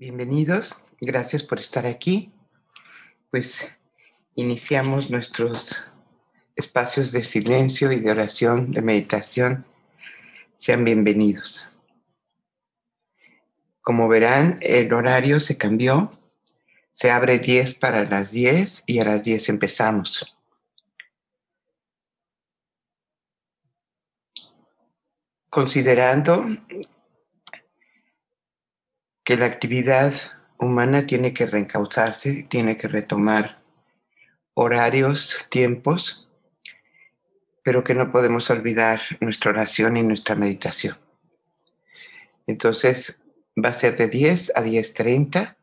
Bienvenidos, gracias por estar aquí. Pues iniciamos nuestros espacios de silencio y de oración, de meditación. Sean bienvenidos. Como verán, el horario se cambió. Se abre 10 para las 10 y a las 10 empezamos. Considerando que la actividad humana tiene que reencauzarse, tiene que retomar horarios, tiempos, pero que no podemos olvidar nuestra oración y nuestra meditación. Entonces, va a ser de 10 a 10.30.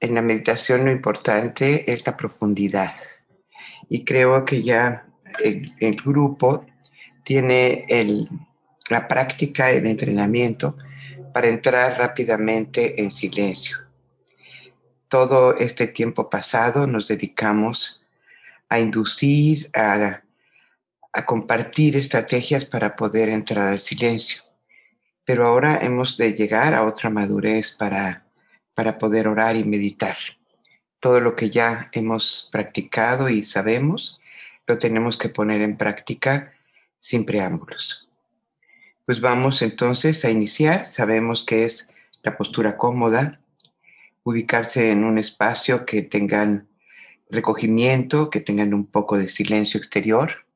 En la meditación lo importante es la profundidad. Y creo que ya el, el grupo tiene el, la práctica, el entrenamiento para entrar rápidamente en silencio. Todo este tiempo pasado nos dedicamos a inducir, a, compartir estrategias para poder entrar al silencio. Pero ahora hemos de llegar a otra madurez para, para poder orar y meditar. Todo lo que ya hemos practicado y sabemos, lo tenemos que poner en práctica sin preámbulos. Pues vamos entonces a iniciar. Sabemos que es la postura cómoda, ubicarse en un espacio que tengan recogimiento, que tengan un poco de silencio exterior,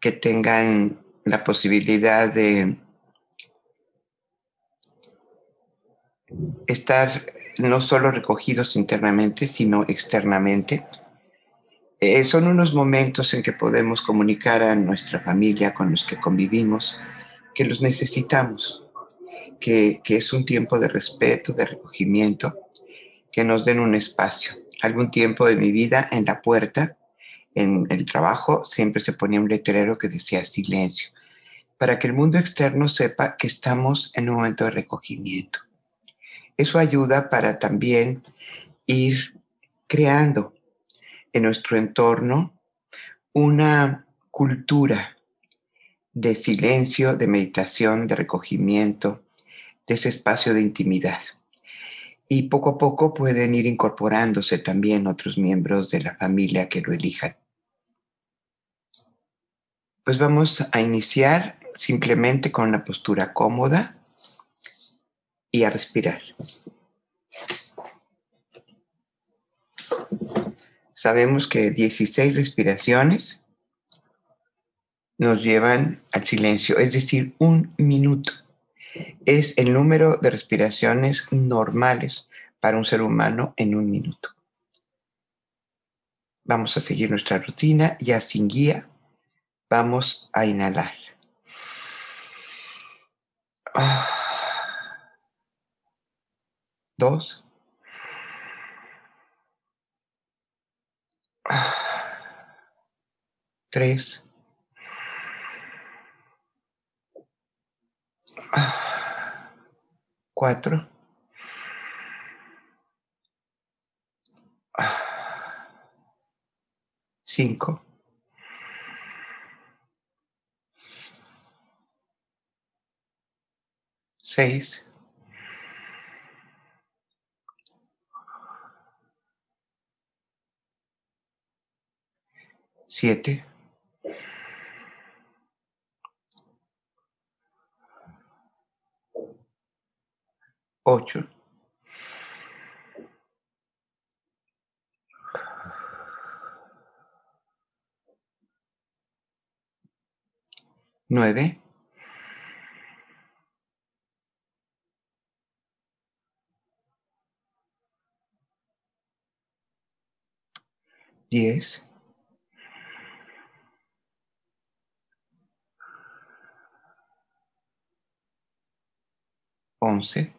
que tengan la posibilidad de estar no solo recogidos internamente, sino externamente eh, son unos momentos en que podemos comunicar a nuestra familia con los que convivimos que los necesitamos, que, que es un tiempo de respeto, de recogimiento, que nos den un espacio. Algún tiempo de mi vida en la puerta, en el trabajo, siempre se ponía un letrero que decía silencio, para que el mundo externo sepa que estamos en un momento de recogimiento. Eso ayuda para también ir creando en nuestro entorno una cultura de silencio, de meditación, de recogimiento, de ese espacio de intimidad. Y poco a poco pueden ir incorporándose también otros miembros de la familia que lo elijan. Pues vamos a iniciar simplemente con una postura cómoda y a respirar. Sabemos que 16 respiraciones nos llevan al silencio, es decir, un minuto. Es el número de respiraciones normales para un ser humano en un minuto. Vamos a seguir nuestra rutina ya sin guía. Vamos a inhalar. Dos. Tres, cuatro, cinco, seis, siete, ocho, nueve, diez, once,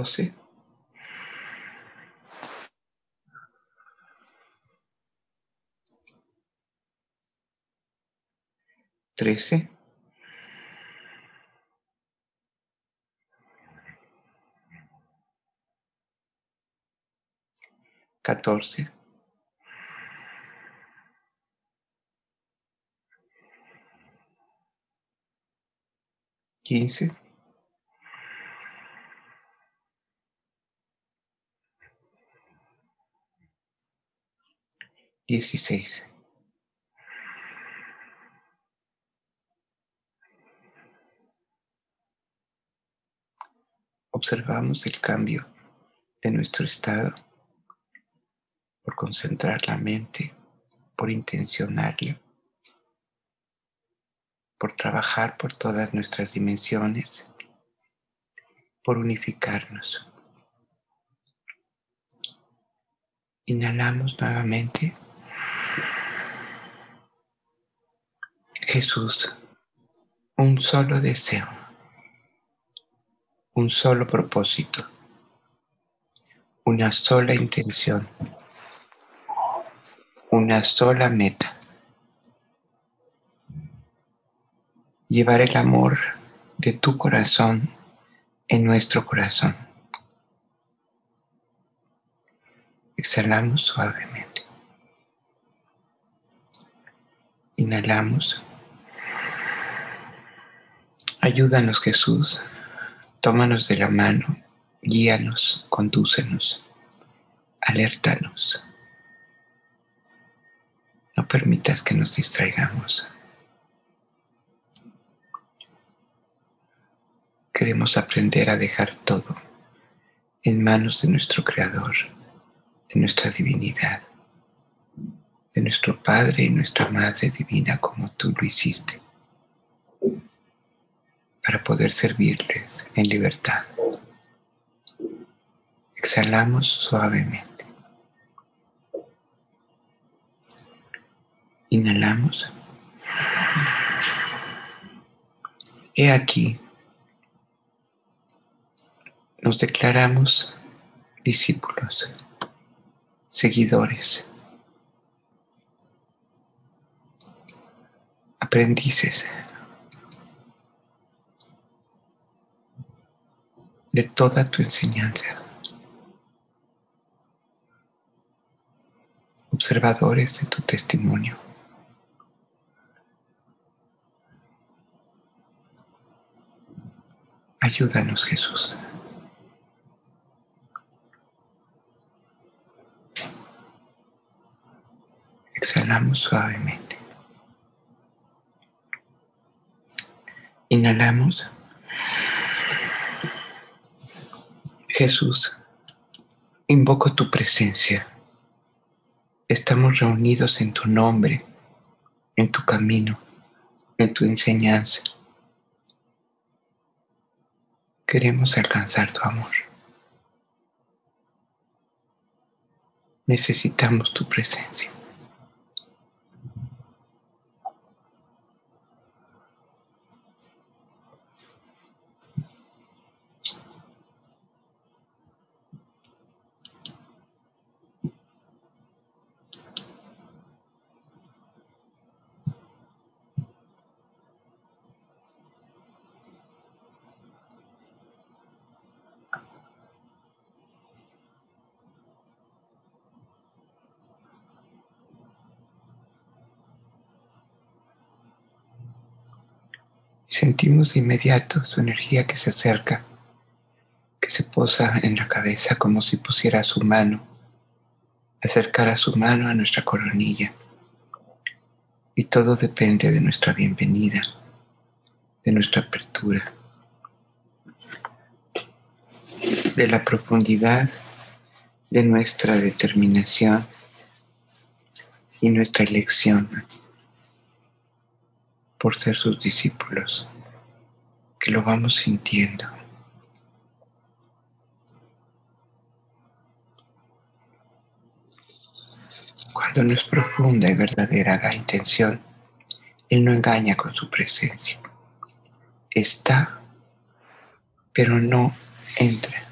lado. Trece. Catorce. Quince. 16. Observamos el cambio de nuestro estado por concentrar la mente, por intencionarlo, por trabajar por todas nuestras dimensiones, por unificarnos. Inhalamos nuevamente. Jesús, un solo deseo, un solo propósito, una sola intención, una sola meta. Llevar el amor de tu corazón en nuestro corazón. Exhalamos suavemente. Inhalamos. Ayúdanos Jesús. Tómanos de la mano. Guíanos, condúcenos. Alértanos. No permitas que nos distraigamos. Queremos aprender a dejar todo en manos de nuestro Creador, de nuestra divinidad, de nuestro Padre y nuestra Madre Divina como tú lo hiciste, para poder servirles en libertad. Exhalamos suavemente. Inhalamos. He aquí nos declaramos discípulos, seguidores, aprendices de toda tu enseñanza, observadores de tu testimonio. Ayúdanos, Jesús. Exhalamos suavemente. Inhalamos. Jesús, invoco tu presencia. Estamos reunidos en tu nombre, en tu camino, en tu enseñanza. Queremos alcanzar tu amor. Necesitamos tu presencia. Sentimos de inmediato su energía que se acerca, que se posa en la cabeza como si pusiera su mano, acercara su mano a nuestra coronilla. Y todo depende de nuestra bienvenida, de nuestra apertura, de la profundidad de nuestra determinación y nuestra elección por ser sus discípulos, que lo vamos sintiendo. Cuando no es profunda y verdadera la intención, Él no engaña con su presencia. Está, pero no entra.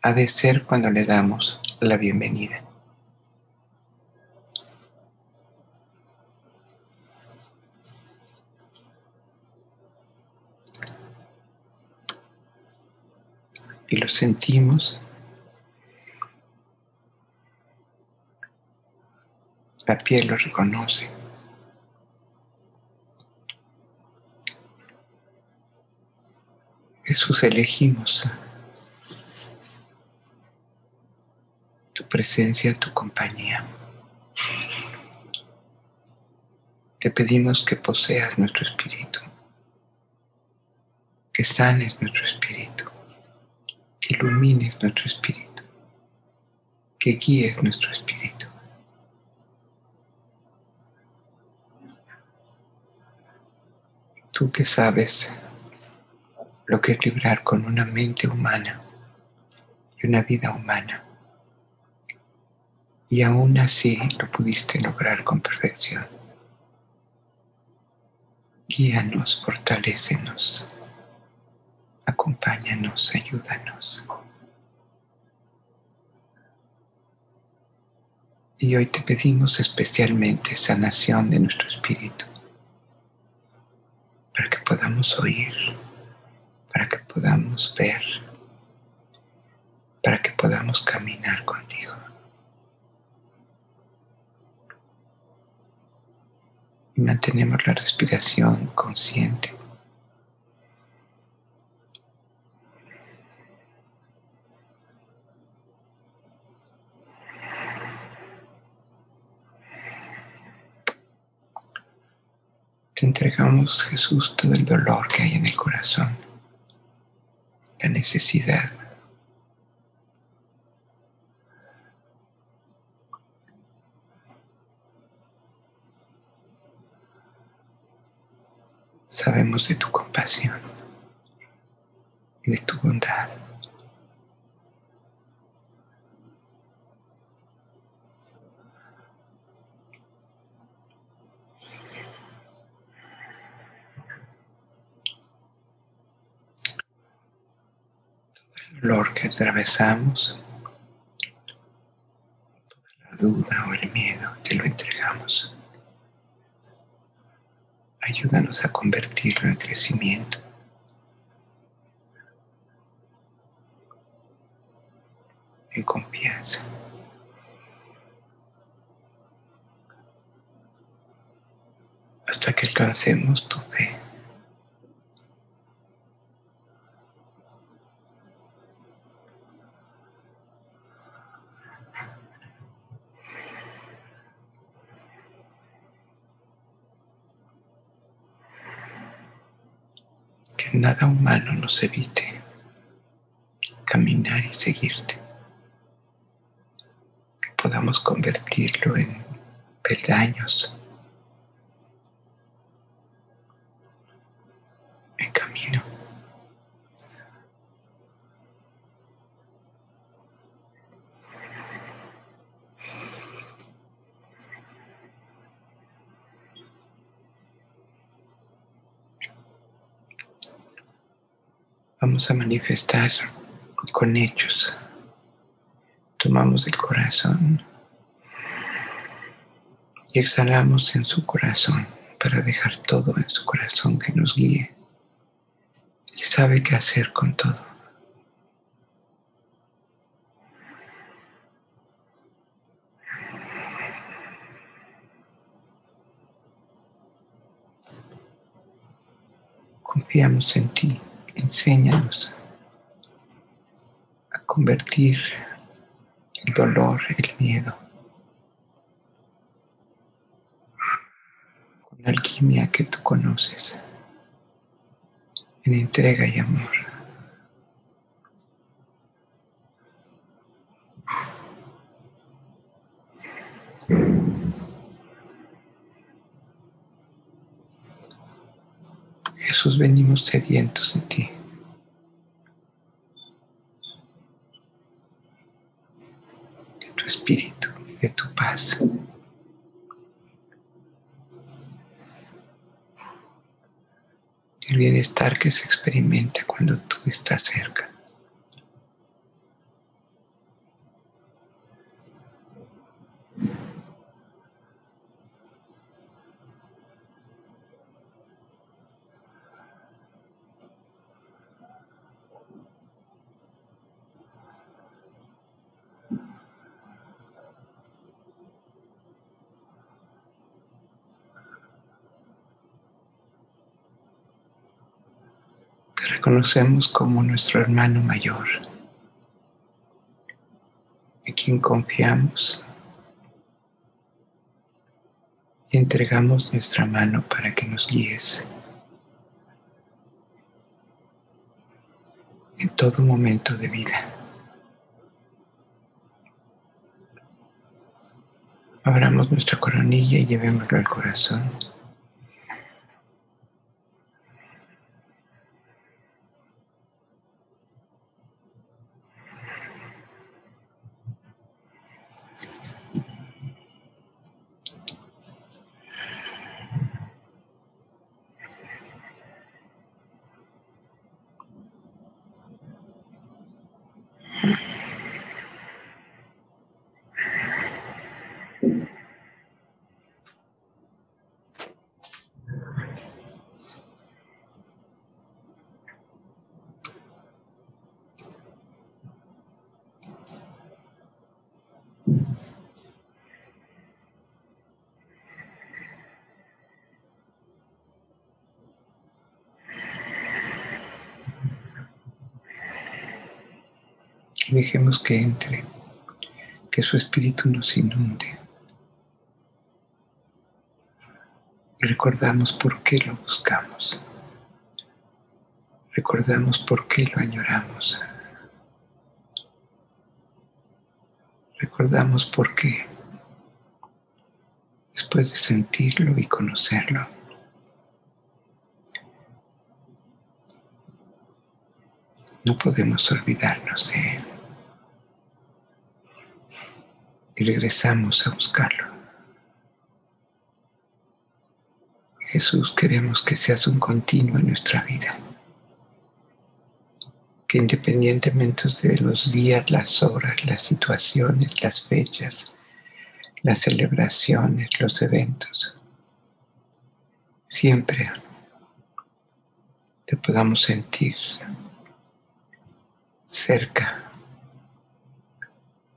Ha de ser cuando le damos la bienvenida. Y lo sentimos. La piel lo reconoce. Jesús, elegimos tu presencia, tu compañía. Te pedimos que poseas nuestro espíritu, que sanes nuestro espíritu, ilumines nuestro espíritu, que guíes nuestro espíritu. Tú que sabes lo que es librar con una mente humana y una vida humana. Y aún así lo pudiste lograr con perfección. Guíanos, fortalécenos, acompáñanos, ayúdanos. Y hoy te pedimos especialmente sanación de nuestro espíritu, para que podamos oír, para que podamos ver, para que podamos caminar contigo. y mantenemos la respiración consciente. Jesús, todo el dolor que hay en el corazón, la necesidad Sabemos de tu compasión y de tu bondad. Dolor que atravesamos, la duda o el miedo, te lo entregamos. Ayúdanos a convertirlo en crecimiento. En confianza. Hasta que alcancemos tu fe. Nada humano nos evite caminar y seguirte. Que podamos convertirlo en peldaños, en camino. Vamos a manifestar con hechos. Tomamos el corazón y exhalamos en su corazón para dejar todo en su corazón que nos guíe. Él sabe qué hacer con todo. Confiamos en ti. Enséñanos a convertir el dolor, el miedo, con la alquimia que tú conoces, en entrega y amor. Jesús, venimos sedientos de ti. De tu espíritu, de tu paz. El bienestar que se experimenta cuando tú estás cerca. Reconocemos como nuestro hermano mayor, en quien confiamos y entregamos nuestra mano para que nos guíes en todo momento de vida. Abramos nuestra coronilla y llevémoslo al corazón. Dejemos que entre, que su espíritu nos inunde. Recordamos por qué lo buscamos. Recordamos por qué lo añoramos. Recordamos por qué, después de sentirlo y conocerlo, no podemos olvidarnos de él regresamos a buscarlo. Jesús, queremos que seas un continuo en nuestra vida, que independientemente de los días, las horas, las situaciones, las fechas, las celebraciones, los eventos, siempre te podamos sentir cerca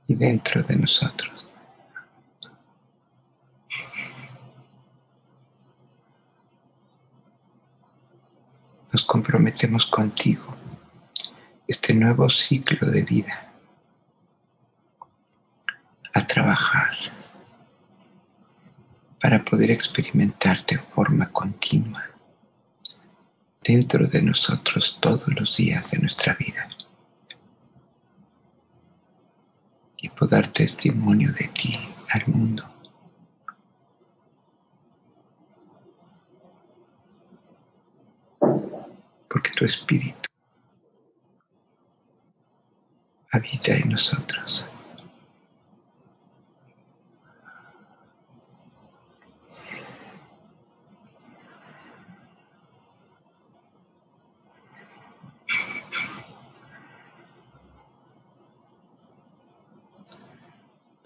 y dentro de nosotros. Nos comprometemos contigo este nuevo ciclo de vida a trabajar para poder experimentarte en forma continua dentro de nosotros todos los días de nuestra vida. y puedo dar testimonio de ti al mundo. Tu espíritu habita en nosotros.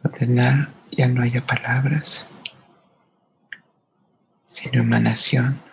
donde ya no haya palabras, sino emanación.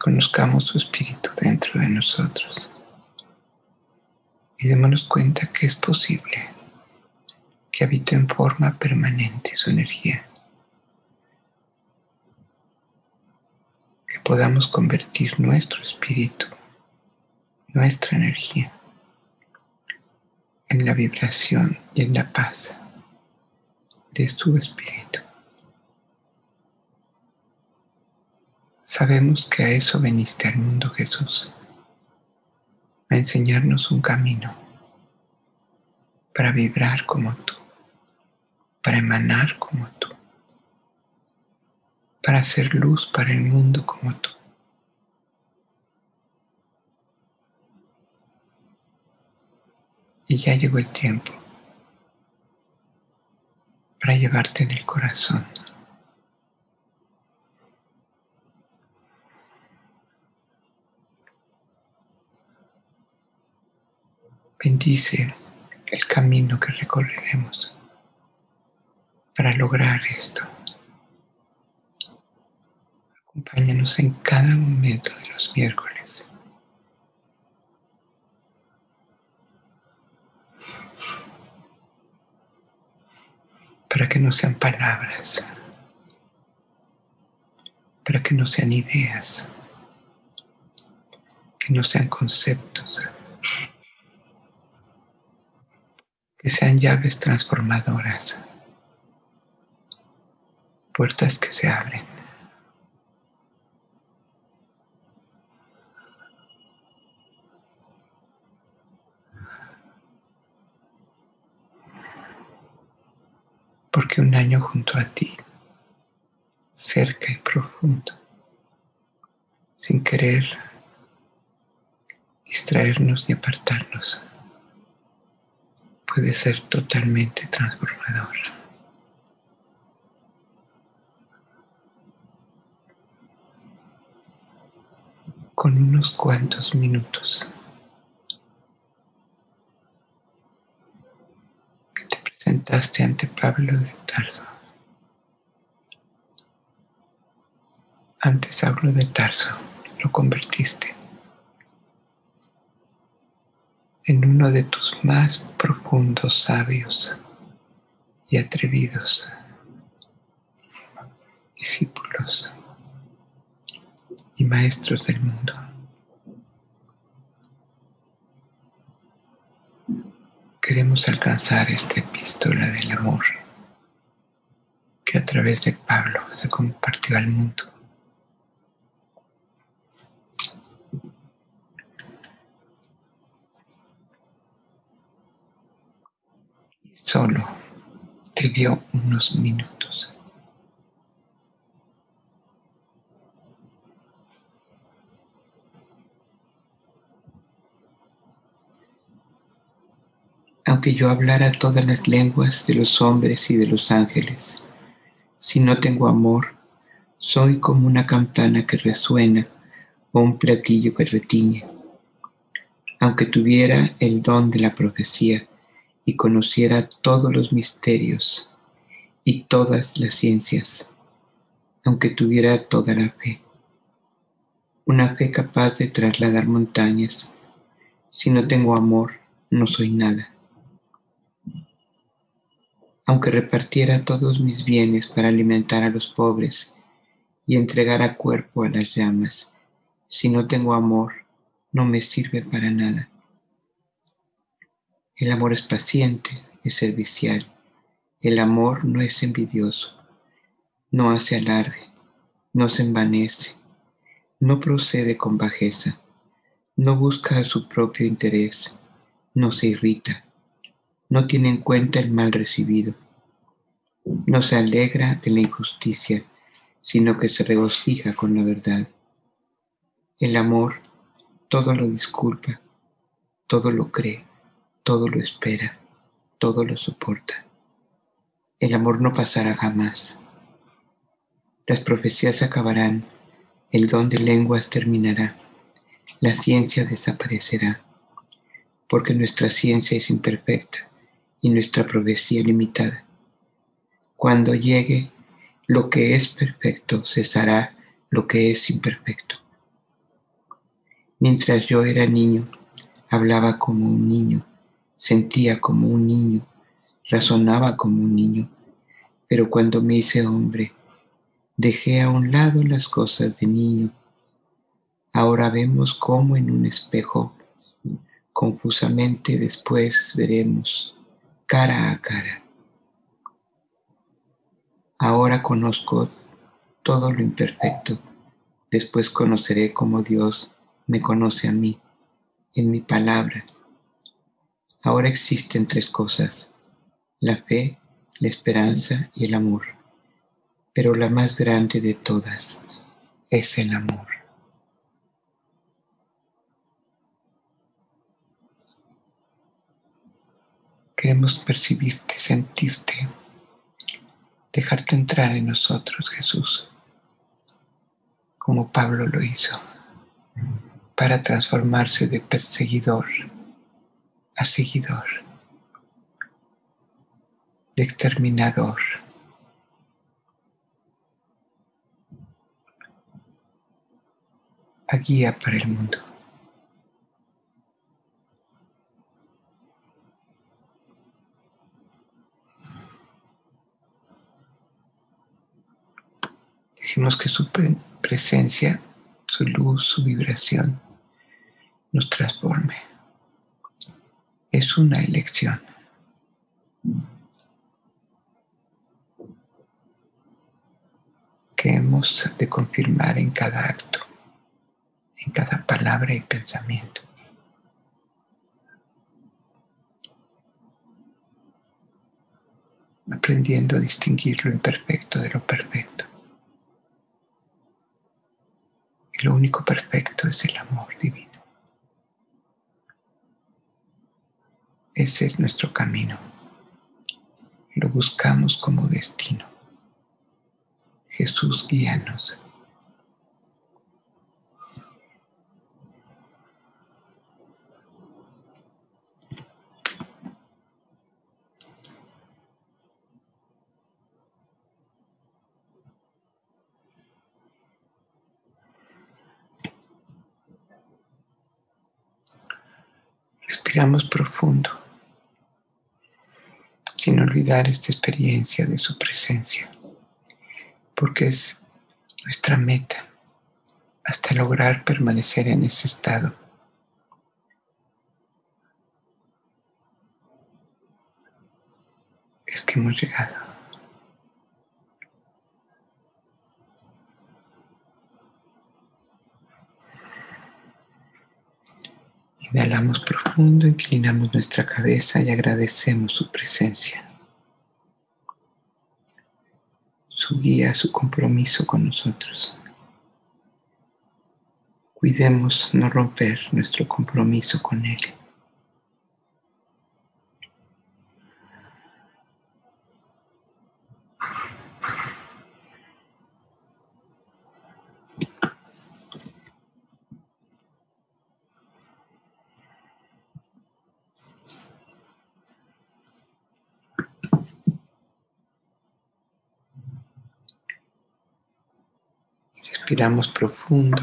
Reconozcamos su espíritu dentro de nosotros y démonos cuenta que es posible que habite en forma permanente su energía. Que podamos convertir nuestro espíritu, nuestra energía, en la vibración y en la paz de su espíritu. Sabemos que a eso veniste al mundo Jesús, a enseñarnos un camino para vibrar como tú para emanar como tú, para hacer luz para el mundo como tú. Y ya llegó el tiempo para llevarte en el corazón. Bendice el camino que recorreremos para lograr esto. Acompáñanos en cada momento de los miércoles. Para que no sean palabras, para que no sean ideas, que no sean conceptos, que llaves transformadoras puertas que se abren. Porque un año junto a ti, cerca y profundo, sin querer distraernos ni apartarnos, puede ser totalmente transformador. con unos cuantos minutos que te presentaste ante Pablo de Tarso. Antes Saulo de Tarso lo convertiste en uno de tus más profundos sabios y atrevidos discípulos y maestros del mundo. Queremos alcanzar esta epístola del amor que a través de Pablo se compartió al mundo. Y solo te dio unos minutos. aunque yo hablara todas las lenguas de los hombres y de los ángeles. Si no tengo amor, soy como una campana que resuena o un platillo que retiñe. Aunque tuviera el don de la profecía y conociera todos los misterios y todas las ciencias, aunque tuviera toda la fe, una fe capaz de trasladar montañas, si no tengo amor, no soy nada. Aunque repartiera todos mis bienes para alimentar a los pobres y entregara cuerpo a las llamas, si no tengo amor, no me sirve para nada. El amor es paciente, es servicial. El amor no es envidioso, no hace alarde, no se envanece, no procede con bajeza, no busca su propio interés, no se irrita no tiene en cuenta el mal recibido. No se alegra de la injusticia, sino que se regocija con la verdad. El amor todo lo disculpa, todo lo cree, todo lo espera, todo lo soporta. El amor no pasará jamás. Las profecías acabarán, el don de lenguas terminará, la ciencia desaparecerá, porque nuestra ciencia es imperfecta y nuestra profecía limitada. Cuando llegue lo que es perfecto, cesará lo que es imperfecto. Mientras yo era niño, hablaba como un niño, sentía como un niño, razonaba como un niño, pero cuando me hice hombre, dejé a un lado las cosas de niño. Ahora vemos como en un espejo, confusamente después veremos cara a cara. Ahora conozco todo lo imperfecto, después conoceré como Dios me conoce a mí, en mi palabra. Ahora existen tres cosas, la fe, la esperanza y el amor, pero la más grande de todas es el amor. Queremos percibirte, sentirte, dejarte entrar en nosotros, Jesús, como Pablo lo hizo para transformarse de perseguidor a seguidor, de exterminador. a guía para el mundo. Dijimos que su presencia, su luz, su vibración nos transforme. Es una elección. que hemos de confirmar en cada acto, en cada palabra y pensamiento. aprendiendo a distinguir lo imperfecto de lo perfecto. Y lo único perfecto es el amor divino. Ese es nuestro camino. Lo buscamos como destino. Jesús, guíanos. Respiramos profundo sin olvidar esta experiencia de su presencia, porque es nuestra meta hasta lograr permanecer en ese estado. Es que hemos llegado. Inhalamos profundo, inclinamos nuestra cabeza y agradecemos su presencia, su guía, su compromiso con nosotros. Cuidemos no romper nuestro compromiso con Él. Respiramos profundo.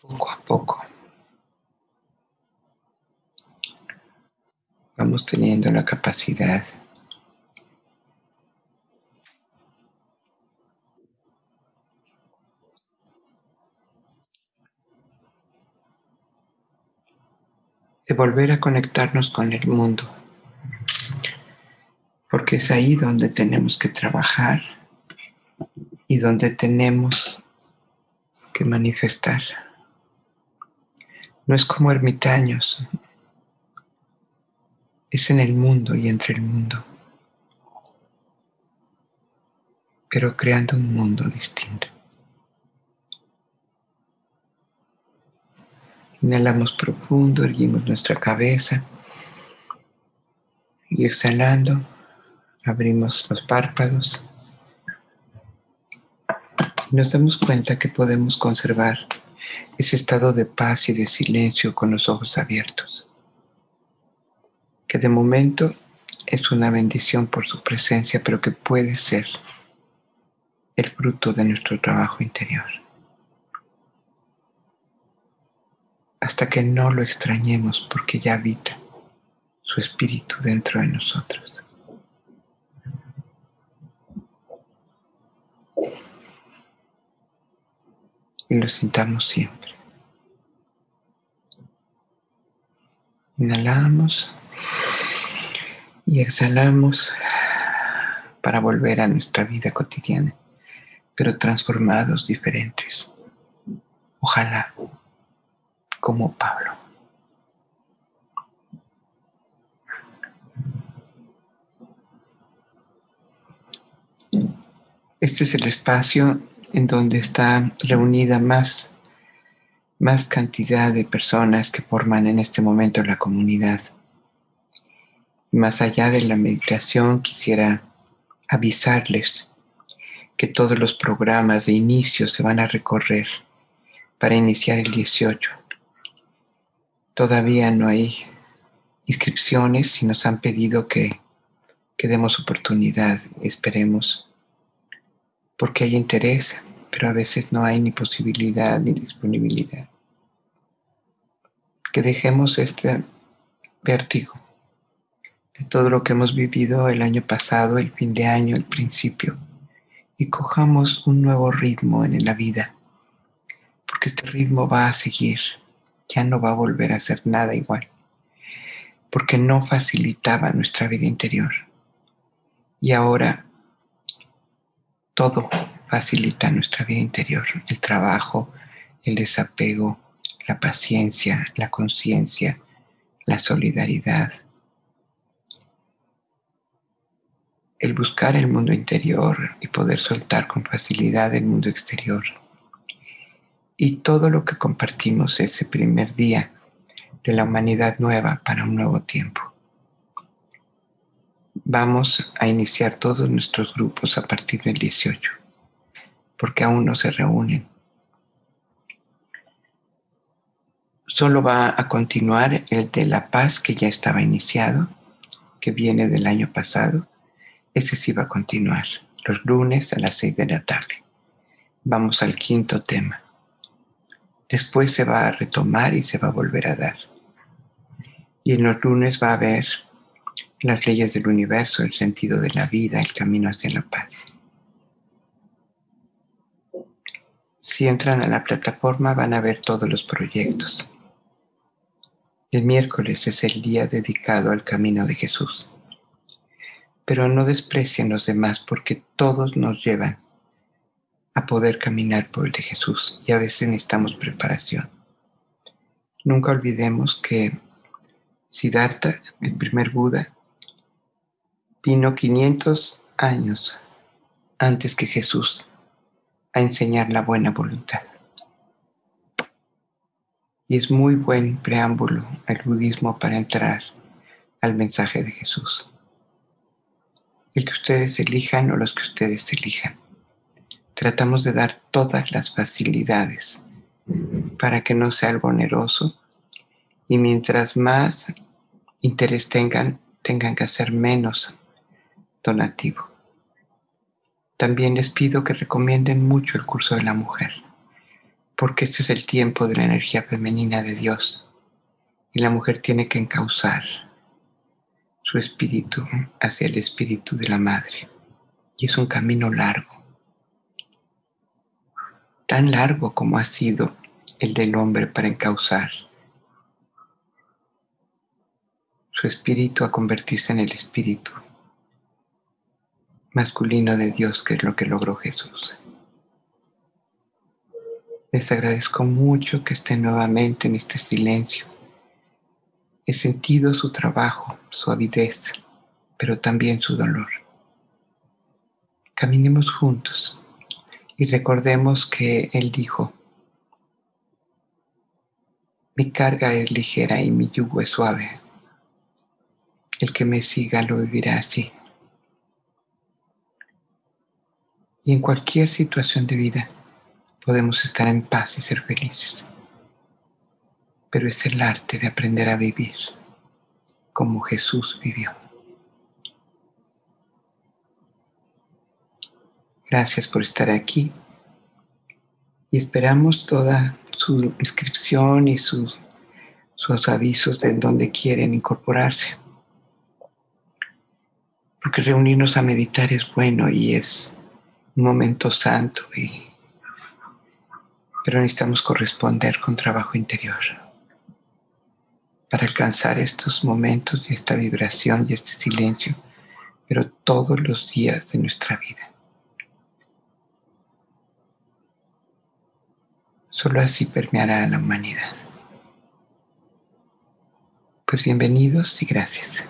Poco a poco. Vamos teniendo la capacidad de volver a conectarnos con el mundo, porque es ahí donde tenemos que trabajar y donde tenemos que manifestar. No es como ermitaños, es en el mundo y entre el mundo, pero creando un mundo distinto. Inhalamos profundo, erguimos nuestra cabeza. Y exhalando abrimos los párpados. Y nos damos cuenta que podemos conservar ese estado de paz y de silencio con los ojos abiertos, que de momento es una bendición por su presencia, pero que puede ser el fruto de nuestro trabajo interior. Hasta que no lo extrañemos porque ya habita su espíritu dentro de nosotros. Y lo sintamos siempre. Inhalamos y exhalamos para volver a nuestra vida cotidiana, pero transformados, diferentes. Ojalá, como Pablo. Este es el espacio en donde está reunida más, más cantidad de personas que forman en este momento la comunidad más allá de la meditación, quisiera avisarles que todos los programas de inicio se van a recorrer para iniciar el 18. Todavía no hay inscripciones y nos han pedido que, que demos oportunidad, esperemos, porque hay interés, pero a veces no hay ni posibilidad ni disponibilidad. Que dejemos este vértigo de todo lo que hemos vivido el año pasado, el fin de año, el principio, y cojamos un nuevo ritmo en la vida, porque este ritmo va a seguir, ya no va a volver a ser nada igual, porque no facilitaba nuestra vida interior. Y ahora todo facilita nuestra vida interior, el trabajo, el desapego, la paciencia, la conciencia, la solidaridad, el buscar el mundo interior y poder soltar con facilidad el mundo exterior. Y todo lo que compartimos ese primer día de la humanidad nueva para un nuevo tiempo. Vamos a iniciar todos nuestros grupos a partir del 18, porque aún no se reúnen. Solo va a continuar el de la paz que ya estaba iniciado, que viene del año pasado, ese sí va a continuar los lunes a las 6 de la tarde. Vamos al quinto tema. Después se va a retomar y se va a volver a dar. Y en los lunes va a haber las leyes del universo, el sentido de la vida, el camino hacia la paz. Si entran a la plataforma van a ver todos los proyectos. El miércoles es el día dedicado al camino de Jesús pero no desprecien los demás porque todos nos llevan a poder caminar por el de Jesús y a veces necesitamos preparación. Nunca olvidemos que Siddhartha, el primer Buda, vino 500 años antes que Jesús a enseñar la buena voluntad. Y es muy buen preámbulo al budismo para entrar al mensaje de Jesús el que ustedes elijan o los que ustedes elijan. Tratamos de dar todas las facilidades para que no sea algo oneroso y mientras más interés tengan, tengan que hacer menos donativo. También les pido que recomienden mucho el curso de la mujer, porque este es el tiempo de la energía femenina de Dios y la mujer tiene que encauzar su espíritu hacia el espíritu de la madre. Y es un camino largo, tan largo como ha sido el del hombre para encauzar su espíritu a convertirse en el espíritu masculino de Dios, que es lo que logró Jesús. Les agradezco mucho que estén nuevamente en este silencio He sentido su trabajo, su avidez, pero también su dolor. Caminemos juntos y recordemos que Él dijo, mi carga es ligera y mi yugo es suave. El que me siga lo vivirá así. Y en cualquier situación de vida podemos estar en paz y ser felices pero es el arte de aprender a vivir como Jesús vivió. Gracias por estar aquí y esperamos toda su inscripción y sus, sus avisos de donde quieren incorporarse. Porque reunirnos a meditar es bueno y es un momento santo, y, pero necesitamos corresponder con trabajo interior para alcanzar estos momentos y esta vibración y este silencio, pero todos los días de nuestra vida. Solo así permeará la humanidad. Pues bienvenidos y gracias.